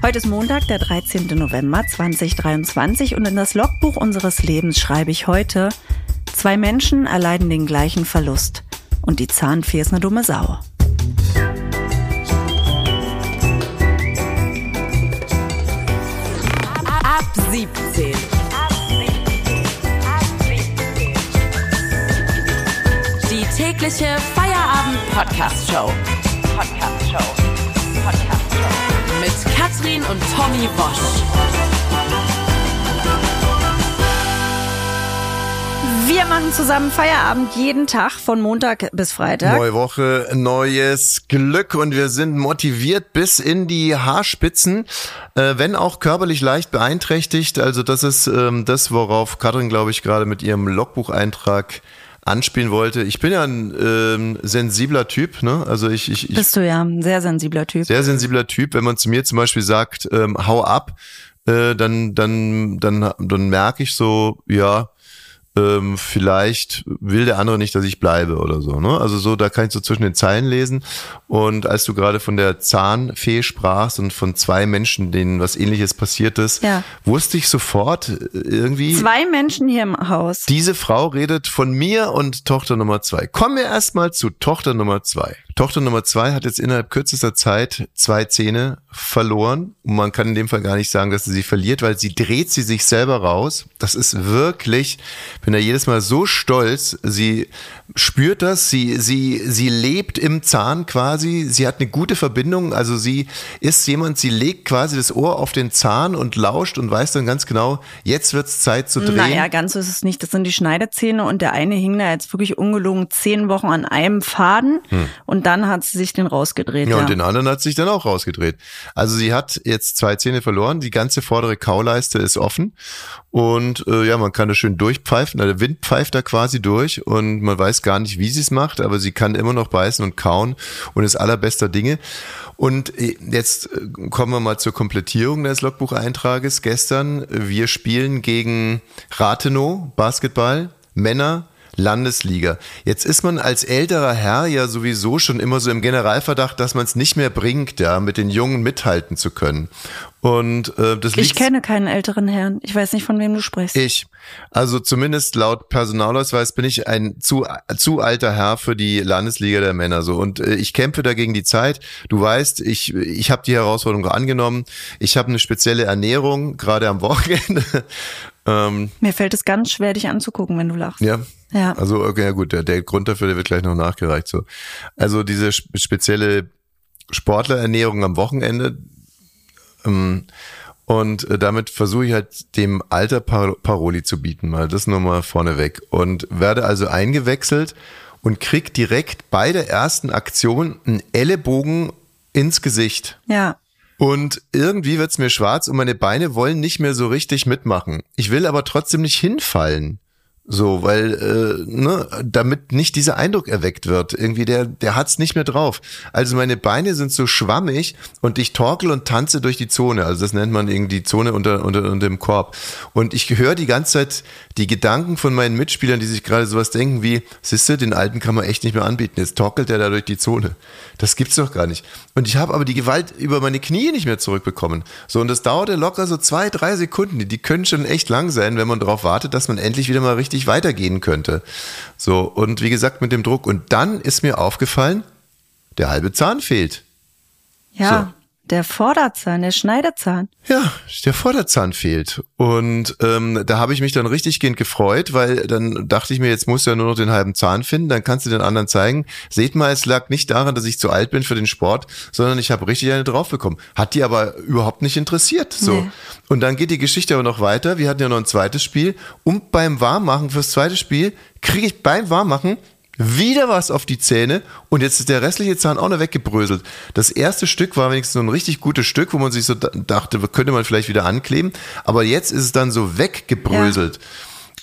Heute ist Montag, der 13. November 2023 und in das Logbuch unseres Lebens schreibe ich heute, zwei Menschen erleiden den gleichen Verlust und die Zahnfee ist eine dumme Sau. Ab 17. Die tägliche Feierabend-Podcast-Show. Podcast-Show. Podcast-Show. Mit Katrin und Tommy Bosch. Wir machen zusammen Feierabend jeden Tag von Montag bis Freitag. Neue Woche, neues Glück und wir sind motiviert bis in die Haarspitzen, äh, wenn auch körperlich leicht beeinträchtigt. Also das ist ähm, das, worauf Katrin, glaube ich, gerade mit ihrem Logbucheintrag anspielen wollte. Ich bin ja ein ähm, sensibler Typ, ne? Also ich, ich, ich Bist du ja ein sehr sensibler Typ. sehr sensibler Typ. Wenn man zu mir zum Beispiel sagt, ähm, hau ab, äh, dann, dann, dann, dann merke ich so, ja, ähm, vielleicht will der andere nicht, dass ich bleibe oder so. Ne? Also so, da kann ich so zwischen den Zeilen lesen. Und als du gerade von der Zahnfee sprachst und von zwei Menschen, denen was ähnliches passiert ist, Ja. wusste ich sofort äh, irgendwie. Zwei Menschen hier im Haus. Diese Frau redet von mir und Tochter Nummer zwei. Kommen wir erstmal zu Tochter Nummer zwei. Tochter Nummer zwei hat jetzt innerhalb kürzester Zeit zwei Zähne verloren. Und man kann in dem Fall gar nicht sagen, dass sie sie verliert, weil sie dreht sie sich selber raus. Das ist wirklich, bin da jedes Mal so stolz. Sie spürt das, sie, sie, sie lebt im Zahn quasi. Sie hat eine gute Verbindung. Also sie ist jemand, sie legt quasi das Ohr auf den Zahn und lauscht und weiß dann ganz genau, jetzt wird's Zeit zu drehen. Naja, ganz so ist es nicht. Das sind die Schneidezähne und der eine hing da jetzt wirklich ungelogen zehn Wochen an einem Faden und dann hat sie sich den rausgedreht. Ja, Ja, und den anderen hat sich dann auch rausgedreht. Also sie hat jetzt zwei Zähne verloren, die ganze vordere Kauleiste ist offen und äh, ja, man kann da schön durchpfeifen, der Wind pfeift da quasi durch und man weiß gar nicht, wie sie es macht, aber sie kann immer noch beißen und kauen und ist allerbester Dinge. Und äh, jetzt äh, kommen wir mal zur Komplettierung des Logbucheintrages. Gestern, wir spielen gegen Rathenow Basketball, Männer, Landesliga. Jetzt ist man als älterer Herr ja sowieso schon immer so im Generalverdacht, dass man es nicht mehr bringt, ja, mit den Jungen mithalten zu können. Und äh, das Ich kenne keinen älteren Herrn. Ich weiß nicht, von wem du sprichst. ich. Also zumindest laut Personalausweis bin ich ein zu, zu alter Herr für die Landesliga der Männer so und äh, ich kämpfe dagegen die Zeit. Du weißt, ich ich habe die Herausforderung angenommen. Ich habe eine spezielle Ernährung gerade am Wochenende. Ähm, Mir fällt es ganz schwer, dich anzugucken, wenn du lachst. ja. Ja. Also okay, ja gut, der, der Grund dafür, der wird gleich noch nachgereicht so. Also diese sp- spezielle Sportlerernährung am Wochenende ähm, und äh, damit versuche ich halt dem Alter Par Paroli zu bieten, mal das nur mal vorneweg. Und werde also eingewechselt und krieg direkt bei der ersten Aktion einen Ellenbogen ins Gesicht. Ja. Und irgendwie wird's mir schwarz und meine Beine wollen nicht mehr so richtig mitmachen. Ich will aber trotzdem nicht hinfallen. So, weil, äh, ne, damit nicht dieser Eindruck erweckt wird. Irgendwie, der, der hat's nicht mehr drauf. Also meine Beine sind so schwammig und ich torkel und tanze durch die Zone. Also das nennt man irgendwie die Zone unter, unter, unter dem Korb. Und ich höre die ganze Zeit die Gedanken von meinen Mitspielern, die sich gerade sowas denken wie, siehste, den Alten kann man echt nicht mehr anbieten. Jetzt torkelt er da durch die Zone. Das gibt's doch gar nicht. Und ich habe aber die Gewalt über meine Knie nicht mehr zurückbekommen. So, und das dauerte locker so zwei, drei Sekunden. Die, die können schon echt lang sein, wenn man darauf wartet, dass man endlich wieder mal richtig weitergehen könnte. So, und wie gesagt, mit dem Druck. Und dann ist mir aufgefallen, der halbe Zahn fehlt. Ja. Der Vorderzahn, der Schneidezahn. Ja, der Vorderzahn fehlt. Und ähm, da habe ich mich dann richtig gehend gefreut, weil dann dachte ich mir, jetzt musst du ja nur noch den halben Zahn finden, dann kannst du den anderen zeigen. Seht mal, es lag nicht daran, dass ich zu alt bin für den Sport, sondern ich habe richtig eine drauf bekommen. Hat die aber überhaupt nicht interessiert. So. Nee. Und dann geht die Geschichte aber noch weiter. Wir hatten ja noch ein zweites Spiel. Und beim Warmmachen fürs zweite Spiel kriege ich beim Warmmachen wieder was auf die Zähne und jetzt ist der restliche Zahn auch noch weggebröselt. Das erste Stück war wenigstens so ein richtig gutes Stück, wo man sich so da- dachte, könnte man vielleicht wieder ankleben, aber jetzt ist es dann so weggebröselt.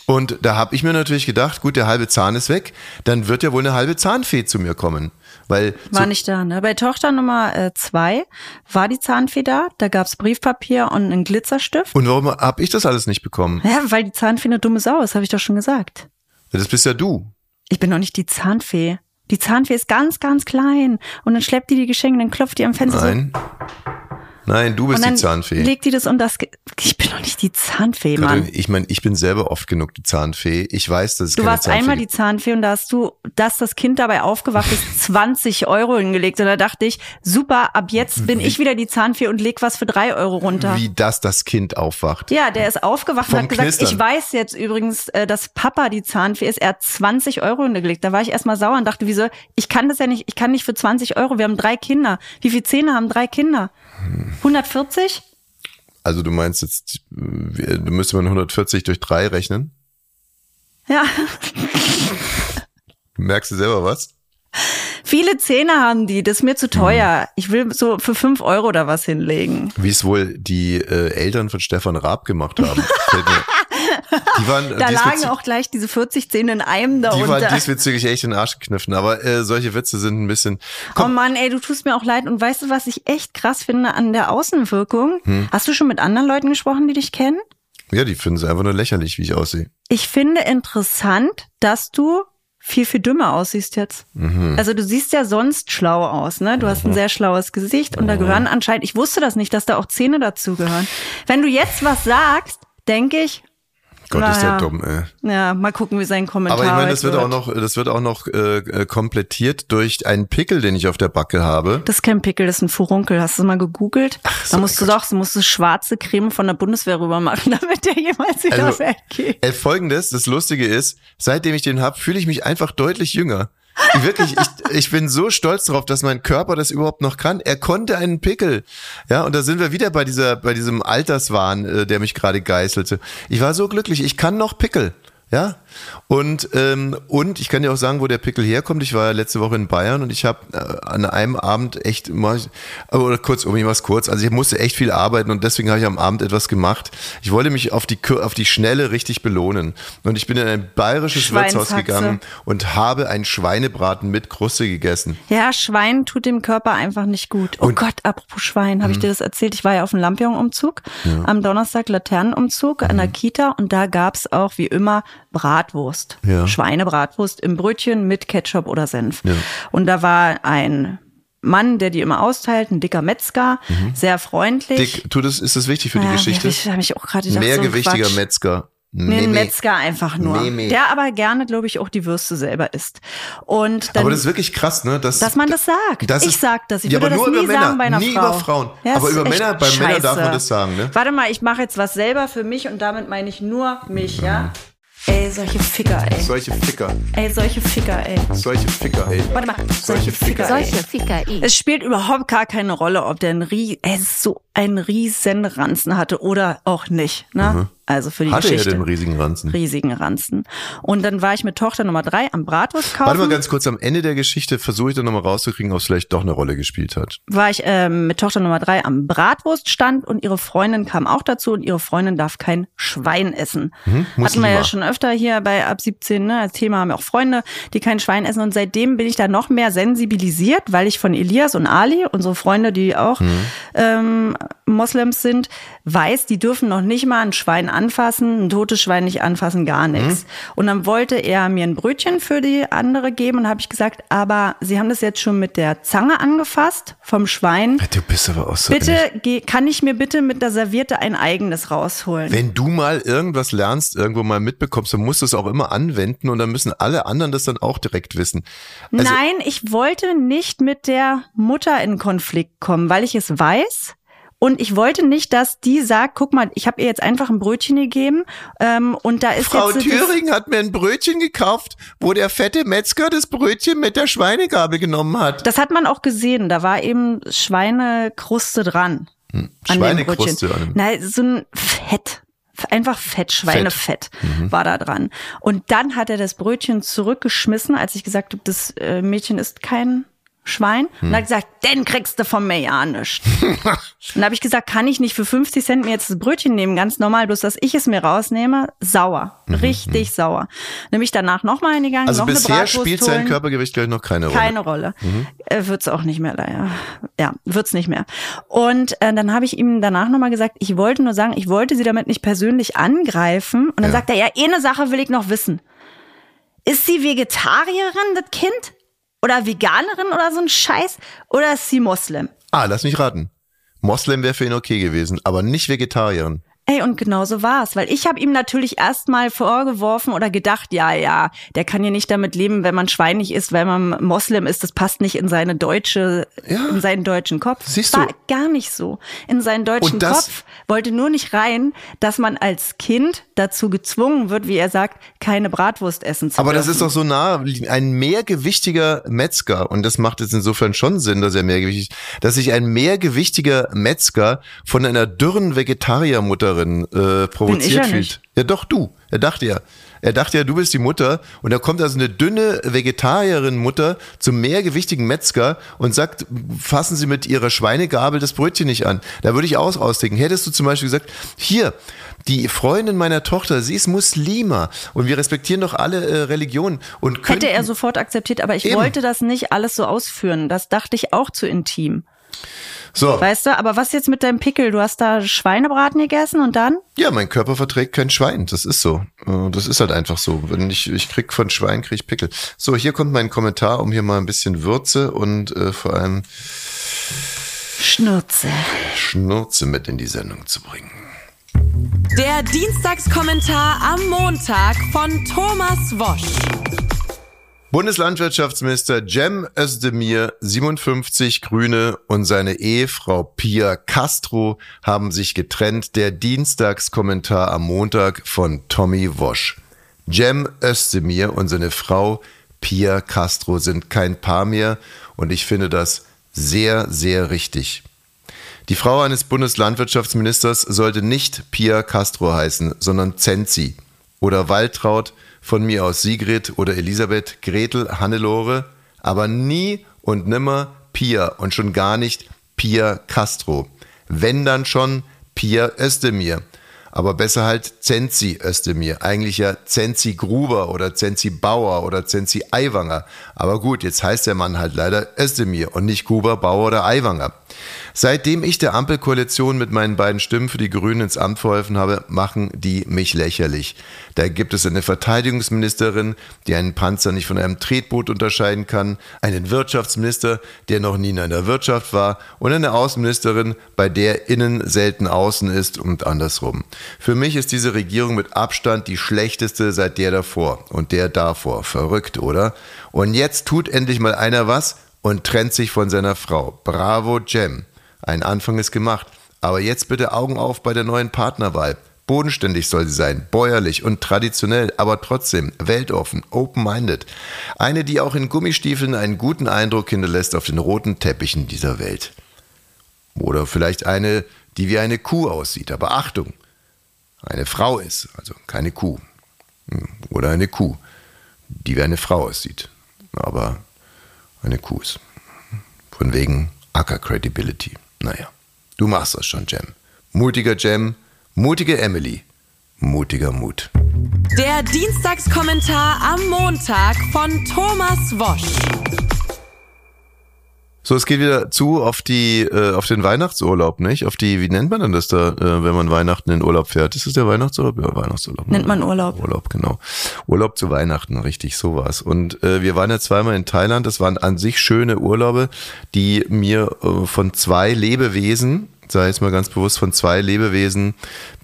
Und da habe ich mir natürlich gedacht, gut, der halbe Zahn ist weg, dann wird ja wohl eine halbe Zahnfee zu mir kommen. Weil War so, nicht da, ne? Bei Tochter Nummer äh, zwei war die Zahnfee da. Da gab's Briefpapier und einen Glitzerstift. und warum habe ich das alles nicht bekommen? Ja, weil die Zahnfee eine dumme Sau ist, habe ich doch schon gesagt. Das bist ja du. Ich bin doch nicht die Zahnfee. Die Zahnfee ist ganz, ganz klein. Und dann schleppt die die Geschenke, dann klopft die am Fenster Nein. Nein, du bist die Zahnfee. legt die das und das. Ge- Ich bin doch nicht die Zahnfee, Katrin, Mann. ich meine, ich bin selber oft genug die Zahnfee. Ich weiß, dass es Du warst Zahnfee einmal die. Zahnfee und da hast du, dass das Kind dabei aufgewacht ist, 20 Euro hingelegt. Und da dachte ich, super, ab jetzt bin ich wieder die Zahnfee und leg was für drei Euro runter. Wie das das Kind aufwacht. Ja, der ist aufgewacht Vom und hat gesagt, Knistern. ich weiß jetzt übrigens, äh, dass Papa die Zahnfee ist. Er hat 20 Euro hingelegt. Da war ich erstmal sauer und dachte, wieso, ich kann das ja nicht, ich kann nicht für 20 Euro, wir haben drei Kinder. Wie viele Zähne haben drei Kinder? 140? Also du meinst jetzt, du müsste man 140 durch drei rechnen? Ja. Merkst du selber was? Viele Zähne haben die, das ist mir zu teuer. Ich will so für 5 Euro da was hinlegen. Wie es wohl die äh, Eltern von Stefan Raab gemacht haben. Fällt mir- die waren, Da lagen auch gleich diese 40 Zähne in einem da die waren diesbezüglich echt in den Arsch gekniffen. Aber äh, solche Witze sind ein bisschen. Oh Komm, Mann, ey, du tust mir auch leid. Und weißt du, was ich echt krass finde an der Außenwirkung? Hm. Hast du schon mit anderen Leuten gesprochen, die dich kennen? ja, die finden es einfach nur lächerlich, wie ich aussehe. Ich finde interessant, dass du viel, viel dümmer aussiehst jetzt. Mhm. Also du siehst ja sonst schlau aus, ne? Du hast ein sehr schlaues Gesicht und da gehören anscheinend, ich wusste das nicht, dass da auch Zähne dazugehören. Wenn du jetzt was sagst, denke ich, Gott, ist Naja. der dumm, ey. ja, mal gucken, wie sein Kommentar Aber ich meine, das wird auch noch, das wird auch noch äh, äh, komplettiert durch einen Pickel, den ich auf der Backe habe. Das ist kein Pickel, das ist ein Furunkel. Hast du mal gegoogelt? so da musst du doch, du musst du schwarze Creme von der Bundeswehr rüber machen, damit der jemals wieder Also, weggeht. Äh, Folgendes, das Lustige ist, seitdem ich den hab, fühle ich mich einfach deutlich jünger. Ich wirklich, ich, ich bin so stolz darauf, dass mein Körper das überhaupt noch kann. Er konnte einen Pickel. Ja, und da sind wir wieder bei dieser, bei diesem Alterswahn, äh, der mich gerade geißelte. Ich war so glücklich, ich kann noch Pickel. Ja, und ähm, und ich kann dir auch sagen, wo der Pickel herkommt. Ich war ja letzte Woche in Bayern und ich habe äh, an einem Abend echt mal, oder kurz, um mach's kurz, also ich musste echt viel arbeiten und deswegen habe ich am Abend etwas gemacht. Ich wollte mich auf die auf die Schnelle richtig belohnen und ich bin in ein bayerisches Wirtshaus gegangen und habe einen Schweinebraten mit Kruste gegessen. Ja, Schwein tut dem Körper einfach nicht gut. Oh Und- Gott, apropos Schwein, Mhm. habe ich dir das erzählt? Ich war ja auf dem Lampion-Umzug, am Donnerstag Laternenumzug an Mhm. der Kita und da gab's auch wie immer Bratwurst. Ja. Schweinebratwurst im Brötchen mit Ketchup oder Senf. Ja. Und da war ein Mann, der die immer austeilt, ein dicker Metzger, sehr freundlich. Mhm. Dick, tu das, ist das wichtig für die Ja, Geschichte? Ja, habe ich auch gerade gedacht. so Mehrgewichtiger Quatsch. Metzger. Nee, ein. Metzger einfach nur. Meme. Der aber gerne, glaube ich, auch die Würste selber isst. Und dann, Aber das ist wirklich krass, ne? Dass, dass man das sagt. Das ich sag das. Ich ja, würde aber das nur nie über Männer, sagen bei einer nie Frau. über Frauen. Ja, aber über Männer, bei Männern darf man das sagen, ne? Warte mal, ich mache jetzt was selber für mich und damit meine ich nur mich, ja? Ey, solche Ficker, ey. Solche Ficker, Ey, solche Ficker, ey. solche Ficker, ey. Warte mal, solche Ficker, ey. Solche Ficker, i. Es spielt überhaupt gar keine Rolle, ob der ein Rie es ist so einen riesen Ranzen hatte oder auch nicht. Ne? Also für die Hatte er Geschichte. den riesigen Ranzen? riesigen Ranzen. Und dann war ich mit Tochter Nummer drei am Bratwurst kaufen. Warte mal ganz kurz, am Ende der Geschichte versuche ich dann nochmal rauszukriegen, ob es vielleicht doch eine Rolle gespielt hat. war ich ähm, mit Tochter Nummer drei am Bratwurststand und ihre Freundin kam auch dazu und ihre Freundin darf kein Schwein essen. Mhm, Hatten wir ja schon öfter hier bei ab 17, ne? Als Thema haben wir auch Freunde, die kein Schwein essen und seitdem bin ich da noch mehr sensibilisiert, weil ich von Elias und Ali, unsere Freunde, die auch Mhm. Ähm, Moslems sind, weiß, die dürfen noch nicht mal ein Schwein anfassen, ein totes Schwein nicht anfassen, gar nichts. Mhm. Und dann wollte er mir ein Brötchen für die andere geben und habe ich gesagt, aber Sie haben das jetzt schon mit der Zange angefasst vom Schwein. Du bist aber auch so. Bitte, geh, kann ich mir bitte mit der Serviette ein eigenes rausholen? Wenn du mal irgendwas lernst, irgendwo mal mitbekommst, dann musst du es auch immer anwenden und dann müssen alle anderen das dann auch direkt wissen. Also, Nein, ich wollte nicht mit der Mutter in Konflikt kommen, weil ich es weiß. Und ich wollte nicht, dass die sagt, guck mal, ich habe ihr jetzt einfach ein Brötchen gegeben ähm, und da ist Frau jetzt Thüring hat mir ein Brötchen gekauft, wo der fette Metzger das Brötchen mit der Schweinegabel genommen hat. Das hat man auch gesehen. Da war eben Schweinekruste dran. An dem Schweinekruste an dem- Nein, so ein Fett. Einfach Fett, Schweinefett Mhm. war da dran. Und dann hat er das Brötchen zurückgeschmissen, als ich gesagt habe, das äh, Mädchen ist kein Schwein. Und Hm. hat gesagt, den kriegst du von mir ja nicht. und habe ich gesagt, kann ich nicht für 50 Cent mir jetzt das Brötchen nehmen, ganz normal, bloß dass ich es mir rausnehme, sauer. Richtig sauer. Nämlich danach nochmal hingegangen, Mhm, Also noch eine bisher spielt sein. Körpergewicht gleich noch keine Rolle. Keine Rolle. Mhm. Äh, wird's auch nicht mehr leider. Ja, wird's nicht mehr. Und äh, dann habe ich ihm danach nochmal gesagt, ich wollte nur sagen, ich wollte sie damit nicht persönlich angreifen. Und dann Ja. sagt er, ja, eine Sache will ich noch wissen. Ist sie Vegetarierin, das Kind? Oder Veganerin oder so ein Scheiß? Oder ist sie Moslem? Ah, lass mich raten. Moslem wäre für ihn okay gewesen, aber nicht Vegetarierin. Ey, und genau so war's, weil ich habe ihm natürlich erstmal vorgeworfen oder gedacht, ja, ja, der kann ja nicht damit leben, wenn man schweinig ist, weil man Moslem ist, das passt nicht in seine deutsche, Ja. in seinen deutschen Kopf. Siehst War du? gar nicht so. In seinen deutschen das- Kopf wollte nur nicht rein, dass man als Kind dazu gezwungen wird, wie er sagt, keine Bratwurst essen zu Aber das dürfen. ist doch so nah, ein mehrgewichtiger Metzger, und das macht jetzt insofern schon Sinn, dass er mehrgewichtig ist, dass sich ein mehrgewichtiger Metzger von einer dürren Vegetariermutterin äh, provoziert ja fühlt. nicht. Ja, doch du. Er dachte ja. Er dachte ja, du bist die Mutter und da kommt also eine dünne Vegetarierin-Mutter zum mehrgewichtigen Metzger und sagt, fassen Sie mit Ihrer Schweinegabel das Brötchen nicht an. Da würde ich aus ausdenken. Hättest du zum Beispiel gesagt, hier, die Freundin meiner Tochter, sie ist Muslima und wir respektieren doch alle äh, Religionen und Hätte könnten, er sofort akzeptiert, aber ich Eben. wollte das nicht alles so ausführen. Das dachte ich auch zu intim. So, Weißt du, aber was jetzt mit deinem Pickel? Du hast da Schweinebraten gegessen und dann? ja, mein Körper verträgt kein Schwein, das ist so. Äh, Das ist halt einfach so. Wenn ich ich krieg von Schwein krieg ich Pickel. So, hier kommt mein Kommentar, um hier mal ein bisschen Würze und äh, vor allem Schnurze. Schnurze mit in die Sendung zu bringen. Der Dienstagskommentar am Montag von Thomas Wosch. Bundeslandwirtschaftsminister Cem Özdemir, 57 Grüne und seine Ehefrau Pia Castro haben sich getrennt. Der Dienstagskommentar am Montag von Tommy Wosch. Cem Özdemir und seine Frau Pia Castro sind kein Paar mehr und ich finde das sehr, sehr richtig. Die Frau eines Bundeslandwirtschaftsministers sollte nicht Pia Castro heißen, sondern Zenzi oder Waltraud, von mir aus Sigrid oder Elisabeth, Gretel, Hannelore, aber nie und nimmer Pia und schon gar nicht Pia Castro. Wenn dann schon Pia Özdemir. Aber besser halt Zenzi Özdemir. Eigentlich ja Zenzi Gruber oder Zenzi Bauer oder Zenzi Aiwanger. Aber gut, jetzt heißt der Mann halt leider Özdemir und nicht Gruber, Bauer oder Aiwanger. Seitdem ich der Ampelkoalition mit meinen beiden Stimmen für die Grünen ins Amt verholfen habe, machen die mich lächerlich. Da gibt es eine Verteidigungsministerin, die einen Panzer nicht von einem Tretboot unterscheiden kann, einen Wirtschaftsminister, der noch nie in einer Wirtschaft war und eine Außenministerin, bei der innen selten außen ist und andersrum. Für mich ist diese Regierung mit Abstand die schlechteste seit der davor und der davor. Verrückt, oder? Und jetzt tut endlich mal einer was und trennt sich von seiner Frau. Bravo, Jem. Ein Anfang ist gemacht. Aber jetzt bitte Augen auf bei der neuen Partnerwahl. Bodenständig soll sie sein, bäuerlich und traditionell, aber trotzdem weltoffen, open-minded. Eine, die auch in Gummistiefeln einen guten Eindruck hinterlässt auf den roten Teppichen dieser Welt. Oder vielleicht eine, die wie eine Kuh aussieht, aber Achtung, eine Frau ist, also keine Kuh. Hm, Oder eine Kuh, die wie eine Frau aussieht, aber eine Kuh ist. Von wegen Acker Credibility. Naja, du machst das schon, Jem. Mutiger Jem, mutige Emily, mutiger Mut. Der Dienstagskommentar am Montag von Thomas Wosch. So, es geht wieder zu auf die, äh, auf den Weihnachtsurlaub, nicht? Auf die, wie nennt man denn das da, äh, wenn man Weihnachten in Urlaub fährt? Ist das der Weihnachtsurlaub? Ja, Weihnachtsurlaub. Nennt man Urlaub. Urlaub, genau. Urlaub zu Weihnachten, richtig, so war's. Und äh, wir waren ja zweimal in Thailand. Das waren an sich schöne Urlaube, die mir äh, von zwei Lebewesen, sei jetzt mal ganz bewusst, von zwei Lebewesen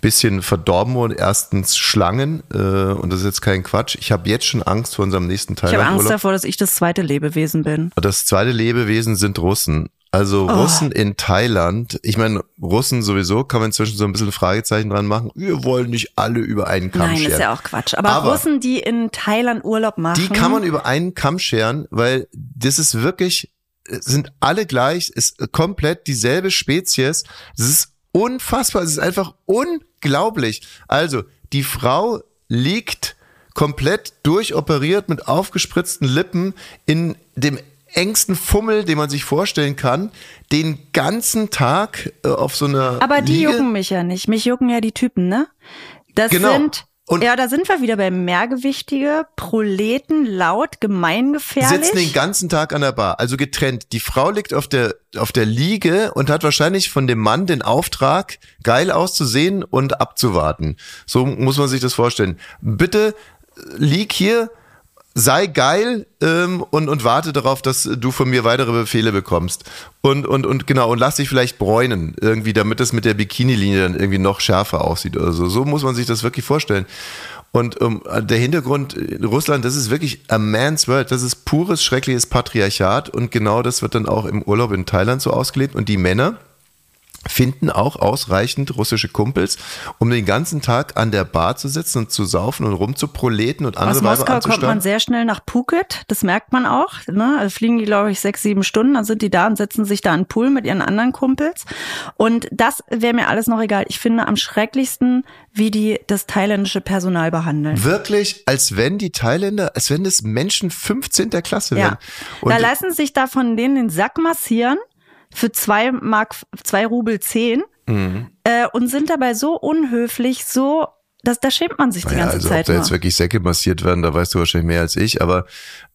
bisschen verdorben wurden. Erstens Schlangen, äh, und das ist jetzt kein Quatsch. Ich habe jetzt schon Angst vor unserem nächsten Ich habe Angst davor, dass ich das zweite Lebewesen bin. Das zweite Lebewesen sind Russen. Also Oh. Russen in Thailand. Ich meine, Russen sowieso kann man inzwischen so ein bisschen Fragezeichen dran machen. Wir wollen nicht alle über einen Kamm Nein, scheren. ist ja auch Quatsch. Aber, Aber- Russen, die in Thailand Urlaub machen. Die kann man über einen Kamm scheren, weil das ist wirklich, sind alle gleich, ist komplett dieselbe Spezies. Das ist unfassbar, es ist einfach unglaublich. Also, die Frau liegt komplett durchoperiert mit aufgespritzten Lippen in dem engsten Fummel, den man sich vorstellen kann, den ganzen Tag äh, auf so einer Aber die Liege. jucken mich ja nicht. Mich jucken ja die Typen, ne? Das Genau. sind. Und- ja, da sind wir wieder bei Mehrgewichtige, Proleten, laut, gemeingefährlich. sitzen den ganzen Tag an der Bar, also getrennt. Die Frau liegt auf der, auf der Liege und hat wahrscheinlich von dem Mann den Auftrag, geil auszusehen und abzuwarten. So muss man sich das vorstellen. Bitte lieg hier sei geil ähm, und, und warte darauf, dass du von mir weitere Befehle bekommst. Und, und, und genau, und lass dich vielleicht bräunen, irgendwie, damit es mit der Bikini-Linie dann irgendwie noch schärfer aussieht oder so. So muss man sich das wirklich vorstellen. Und um, der Hintergrund, Russland, das ist wirklich a man's world. Das ist pures, schreckliches Patriarchat. Und genau das wird dann auch im Urlaub in Thailand so ausgelebt. Und die Männer, finden auch ausreichend russische Kumpels, um den ganzen Tag an der Bar zu sitzen und zu saufen und rumzuproleten und andere Aus Moskau kommt man sehr schnell nach Phuket, das merkt man auch. Ne? Also fliegen die, glaube ich, sechs, sieben Stunden, dann sind die da und setzen sich da den Pool mit ihren anderen Kumpels. Und das wäre mir alles noch egal. Ich finde am schrecklichsten, wie die das thailändische Personal behandeln. Wirklich, als wenn die Thailänder, als wenn das Menschen 15. Klasse wären. Ja. da lassen sich da von denen den Sack massieren für zwei Mark, zwei Rubel zehn mhm. äh, und sind dabei so unhöflich, so das, da schämt man sich die naja, ganze also Zeit. Ob da jetzt wirklich Säcke massiert werden, da weißt du wahrscheinlich mehr als ich. Aber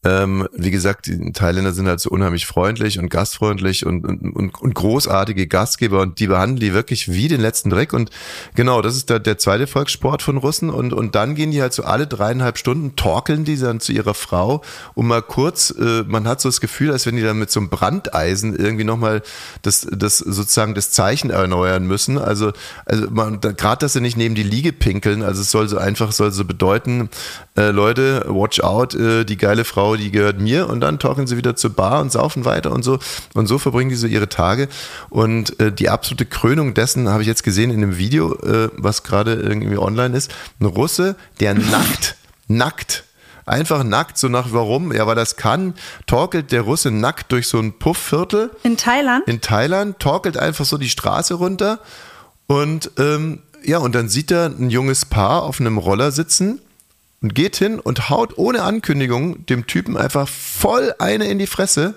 ähm, wie gesagt, die Thailänder sind halt so unheimlich freundlich und gastfreundlich und, und, und großartige Gastgeber und die behandeln die wirklich wie den letzten Dreck. Und genau, das ist der, der zweite Volkssport von Russen. Und, und dann gehen die halt so alle dreieinhalb Stunden, torkeln die dann zu ihrer Frau und mal kurz, äh, man hat so das Gefühl, als wenn die dann mit so einem Brandeisen irgendwie nochmal das, das sozusagen das Zeichen erneuern müssen. Also, also gerade, dass sie nicht neben die Liege pinkeln, also es soll so einfach, soll so bedeuten, äh, Leute, watch out, äh, die geile Frau, die gehört mir. Und dann talken sie wieder zur Bar und saufen weiter und so. Und so verbringen die so ihre Tage. Und äh, die absolute Krönung dessen habe ich jetzt gesehen in dem Video, äh, was gerade irgendwie online ist, ein Russe, der nackt, nackt einfach nackt, so nach warum, ja, weil das kann, torkelt der Russe nackt durch so ein Puffviertel. In Thailand? In Thailand, torkelt einfach so die Straße runter. Und ähm, ja, und dann sieht er ein junges Paar auf einem Roller sitzen und geht hin und haut ohne Ankündigung dem Typen einfach voll eine in die Fresse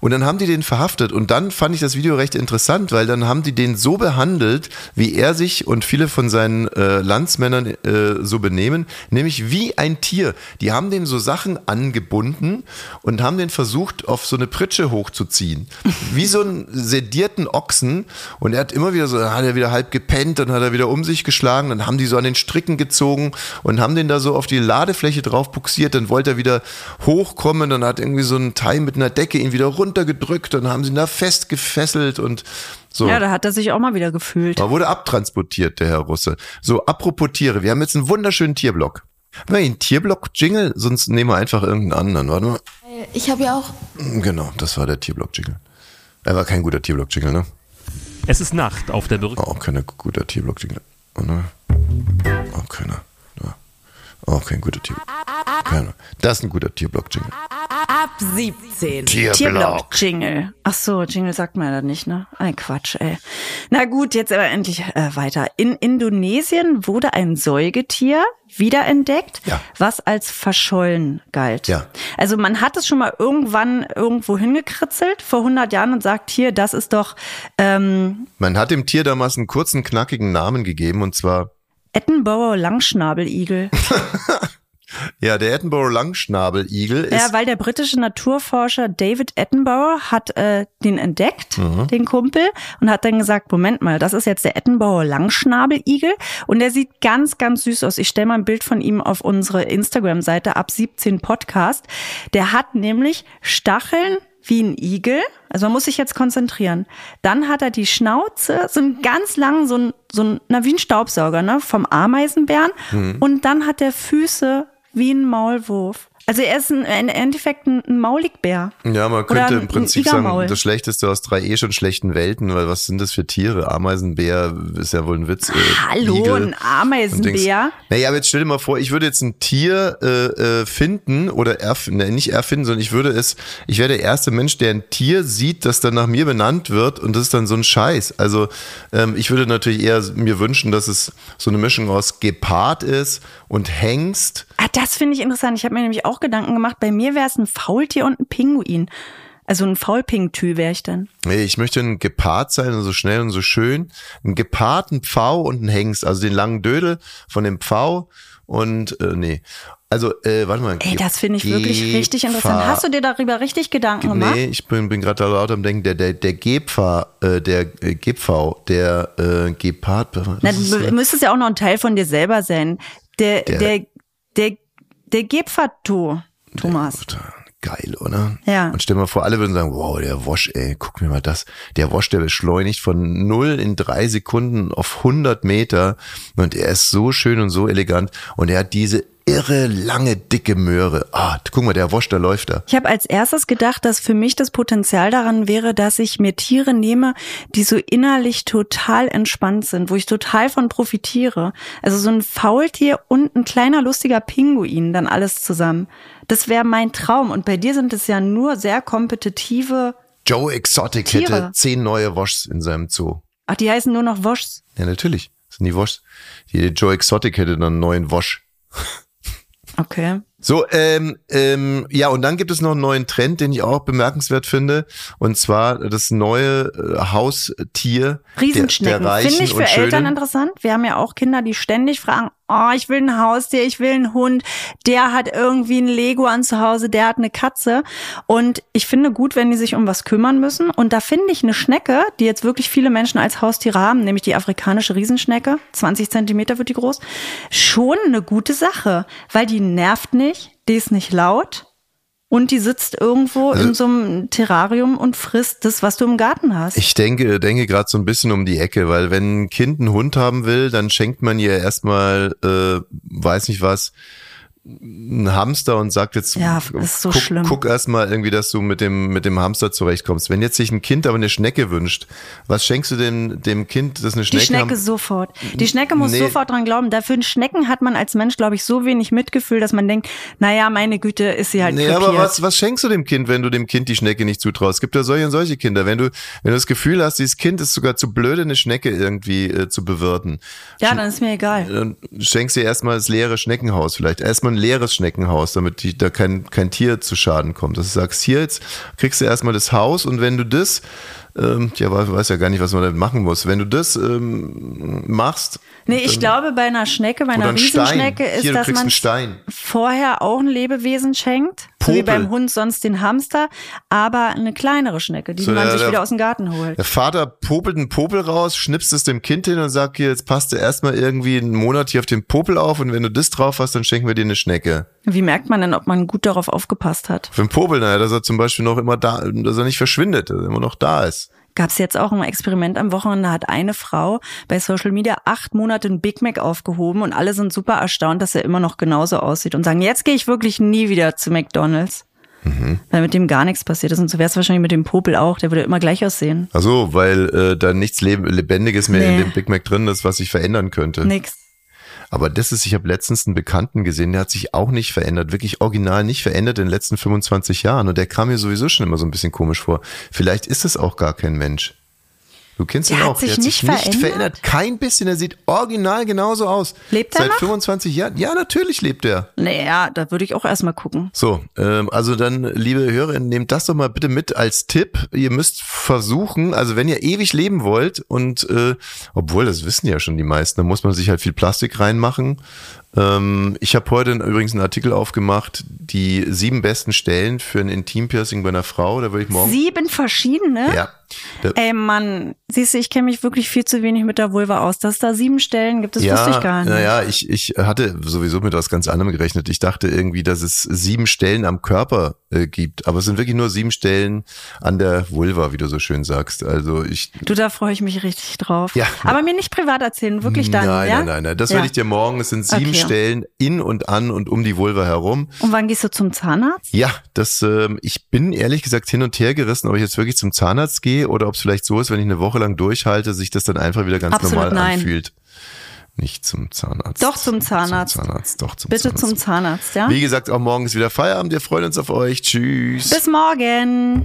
und dann haben die den verhaftet. Und dann fand ich das Video recht interessant, weil dann haben die den so behandelt, wie er sich und viele von seinen äh, Landsmännern äh, so benehmen, nämlich wie ein Tier. Die haben den so Sachen angebunden und haben den versucht, auf so eine Pritsche hochzuziehen. Wie so einen sedierten Ochsen. Und er hat immer wieder so, dann hat er wieder halb gepennt, dann hat er wieder um sich geschlagen, dann haben die so an den Stricken gezogen und haben den da so auf die Ladefläche drauf buxiert, dann wollte er wieder hochkommen, dann hat irgendwie so ein Teil mit einer Decke ihn wieder runter runtergedrückt, dann haben sie ihn da festgefesselt und so. Ja, da hat er sich auch mal wieder gefühlt. Er wurde abtransportiert, der Herr Russe. So, apropos Tiere, wir haben jetzt einen wunderschönen Tierblock. Haben wir einen Tierblock-Jingle? Sonst nehmen wir einfach irgendeinen anderen. Warte mal. Ich habe ja auch. Genau, das war der Tierblock-Jingle. Er war kein guter Tierblock-Jingle, ne? Es ist Nacht auf der Brücke. Auch kein guter Tierblock-Jingle. Auch keiner. Auch kein guter Tier. Keine. Das ist ein guter Tierblock-Jingle. Ab 17. Tierblock-Jingle. Ach so, Jingle sagt man ja nicht, ne? Ein Quatsch, ey. Na gut, jetzt aber endlich äh, weiter. In Indonesien wurde ein Säugetier wiederentdeckt, ja. was als verschollen galt. Ja. Also man hat es schon mal irgendwann irgendwo hingekritzelt vor 100 Jahren und sagt hier, das ist doch. Ähm, man hat dem Tier damals einen kurzen knackigen Namen gegeben und zwar Edinburgh Langschnabeligel. Ja, der Edinburgh Langschnabeligel ist. Ja, weil der britische Naturforscher David Edinburgh hat äh, den entdeckt, mhm. den Kumpel, und hat dann gesagt, Moment mal, das ist jetzt der Edinburgh Langschnabeligel und der sieht ganz, ganz süß aus. Ich stelle mal ein Bild von ihm auf unsere Instagram-Seite ab 17 Podcast. Der hat nämlich Stacheln wie ein Igel. Also man muss sich jetzt konzentrieren. Dann hat er die Schnauze, so einen ganz langen, so ein, so ein, na, wie ein Staubsauger, ne, vom Ameisenbären. Mhm. Und dann hat er Füße wie ein Maulwurf. Also er ist ein, im Endeffekt ein, Mauligbär. Ja, man könnte im Prinzip sagen, das Schlechteste aus drei eh schon schlechten Welten, weil was sind das für Tiere? Ameisenbär ist ja wohl ein Witz. Äh, Hallo, Igel ein Ameisenbär. Naja, aber jetzt stell dir mal vor, ich würde jetzt ein Tier äh, äh, finden oder erf ne, nicht erfinden, sondern ich würde es, ich wäre der erste Mensch, der ein Tier sieht, das dann nach mir benannt wird und das ist dann so ein Scheiß. Also ähm, ich würde natürlich eher mir wünschen, dass es so eine Mischung aus Gepard ist und Hengst. Ah, das finde ich interessant. Ich habe mir nämlich auch Gedanken gemacht. Bei mir wäre es ein Faultier und ein Pinguin. Also ein Faulpingtü wäre ich dann. Nee, ich möchte ein Gepard sein, so schnell und so schön. Ein Gepard, ein Pfau und ein Hengst. Also den langen Dödel von dem Pfau und äh, nee. Also, äh, warte mal. Ey, das finde ich wirklich richtig interessant. Hast du dir darüber richtig Gedanken gemacht? Nee, ich bin, bin gerade laut am Denken, der, der, der Gepfa, äh, der äh, Gepfau, der äh, Gepard. Na, du müsstest ja auch noch ein Teil von dir selber sein. Der, der, der, der Der Gepfato, Thomas. Geil, oder? Ja. Und stell dir mal vor, alle würden sagen, wow, der Wosch, ey, guck mir mal das. Der Wosch, der beschleunigt von 0 in 3 Sekunden auf 100 Meter und er ist so schön und so elegant und er hat diese irre lange, dicke Möhre. Ah, guck mal, der Wosch, der läuft da. Ich habe als erstes gedacht, dass für mich das Potenzial daran wäre, dass ich mir Tiere nehme, die so innerlich total entspannt sind, wo ich total von profitiere. Also so ein Faultier und ein kleiner lustiger Pinguin, dann alles zusammen. Das wäre mein Traum. Und bei dir sind es ja nur sehr kompetitive. Joe Exotic Tiere. hätte zehn neue Woschs in seinem Zoo. Ach, die heißen nur noch Woschs. Ja, natürlich. Das sind die Woschs. Die Joe Exotic hätte dann einen neuen Wosch. Okay. So, ähm, ähm, ja, und dann gibt es noch einen neuen Trend, den ich auch bemerkenswert finde, und zwar das neue äh, Haustier Riesenschnecken. der, der Reichen Finde ich für. Eltern interessant. Wir haben ja auch Kinder, die ständig fragen, oh, ich will ein Haustier, ich will einen Hund, der hat irgendwie ein Lego an zu Hause, der hat eine Katze. Und ich finde gut, wenn die sich um was kümmern müssen. Und da finde ich eine Schnecke, die jetzt wirklich viele Menschen als Haustiere haben, nämlich die afrikanische Riesenschnecke, 20 Zentimeter wird die groß, schon eine gute Sache, weil die nervt nicht, die ist nicht laut. Und die sitzt irgendwo Also in so einem Terrarium und frisst das, was du im Garten hast. Ich denke, denke gerade so ein bisschen um die Ecke, weil wenn ein Kind einen Hund haben will, dann schenkt man ihr erstmal, äh, weiß nicht was, einen Hamster und sagt jetzt, Ja, so guck, schlimm. guck erstmal irgendwie, dass du mit dem, mit dem Hamster zurechtkommst. Wenn jetzt sich ein Kind aber eine Schnecke wünscht, was schenkst du dem, dem Kind, das eine Die Schnecke Schnecke haben? sofort. Die Schnecke muss Nee. sofort dran glauben. Dafür Schnecken hat man als Mensch, glaube ich, so wenig Mitgefühl, dass man denkt, naja, meine Güte, ist sie halt Nee, krepiert. aber was, was schenkst du dem Kind, wenn du dem Kind die Schnecke nicht zutraust? Es gibt ja solche und solche Kinder. Wenn du, wenn du das Gefühl hast, dieses Kind ist sogar zu blöde, eine Schnecke irgendwie äh, zu bewirten, Ja, dann ist mir egal. dann schenkst du erstmal das leere Schneckenhaus vielleicht. Erstmal ein leeres Schneckenhaus, damit die, da kein, kein Tier zu Schaden kommt. Dass du sagst, hier jetzt kriegst du erstmal das Haus und wenn du das, ähm, ja, weiß, weiß ja gar nicht, was man damit machen muss. Wenn du das ähm, machst. Nee, ich glaube, bei einer Schnecke, bei einer ein Stein. Riesenschnecke ist, Hier, dass man vorher auch ein Lebewesen schenkt. So wie beim Hund sonst den Hamster, aber eine kleinere Schnecke, die So, man der- sich der- wieder aus dem Garten holt. Der Vater popelt einen Popel raus, schnippst es dem Kind hin und sagt hier, jetzt passt du erstmal irgendwie einen Monat hier auf den Popel auf und wenn du das drauf hast, dann schenken wir dir eine Schnecke. Wie merkt man denn, ob man gut darauf aufgepasst hat? Für den Popel, naja, dass er zum Beispiel noch immer da, dass er nicht verschwindet, dass er immer noch da ist. Gab es jetzt auch ein Experiment am Wochenende, hat eine Frau bei Social Media acht Monate einen Big Mac aufgehoben und alle sind super erstaunt, dass er immer noch genauso aussieht und sagen, jetzt gehe ich wirklich nie wieder zu McDonalds. Mhm. Weil mit dem gar nichts passiert ist. Und so wäre es wahrscheinlich mit dem Popel auch, der würde immer gleich aussehen. Also, weil äh, da nichts Leb Lebendiges mehr in Nee. dem Big Mac drin ist, was sich verändern könnte. Nix. Aber das ist, ich habe letztens einen Bekannten gesehen, der hat sich auch nicht verändert, wirklich original nicht verändert in den letzten 25 Jahren. Und der kam mir sowieso schon immer so ein bisschen komisch vor. Vielleicht ist es auch gar kein Mensch. Du kennst Der ihn hat auch. sich der hat nicht sich nicht verändert? verändert. Kein bisschen. Er sieht original genauso aus. Lebt er Seit noch? 25 Jahren. Ja, natürlich lebt er. Naja, da würde ich auch erstmal gucken. So, ähm, also dann, liebe Hörerinnen, nehmt das doch mal bitte mit als Tipp. Ihr müsst versuchen, also wenn ihr ewig leben wollt und äh, obwohl das wissen ja schon die meisten, da muss man sich halt viel Plastik reinmachen. Ähm, ich habe heute übrigens einen Artikel aufgemacht, die sieben besten Stellen für ein Intimpiercing bei einer Frau. Da würde ich morgen. Sieben verschiedene? Ja. Da, Ey Mann, siehst du, ich kenne mich wirklich viel zu wenig mit der Vulva aus. Dass es da sieben Stellen gibt, das wusste ich gar nicht. Naja, ich, ich hatte sowieso mit was ganz anderem gerechnet. Ich dachte irgendwie, dass es sieben Stellen am Körper äh, gibt, aber es sind wirklich nur sieben Stellen an der Vulva, wie du so schön sagst. Also ich. Du, da freue ich mich richtig drauf. Ja. Aber mir nicht privat erzählen, wirklich dann, nein, ja? nein, nein, nein. Das Ja. werde ich dir morgen. Es sind sieben Okay. Stellen in und an und um die Vulva herum. Und wann gehst du zum Zahnarzt? Ja, das, ähm, ich bin ehrlich gesagt hin und her gerissen, ob ich jetzt wirklich zum Zahnarzt gehe oder ob es vielleicht so ist, wenn ich eine Woche lang durchhalte, sich das dann einfach wieder ganz Absolut normal nein. anfühlt. Nicht zum Zahnarzt. Doch zum Zahnarzt. Zum Zahnarzt, doch zum Bitte Zahnarzt. zum Zahnarzt, ja? Wie gesagt, auch morgen ist wieder Feierabend. Wir freuen uns auf euch. Tschüss. Bis morgen.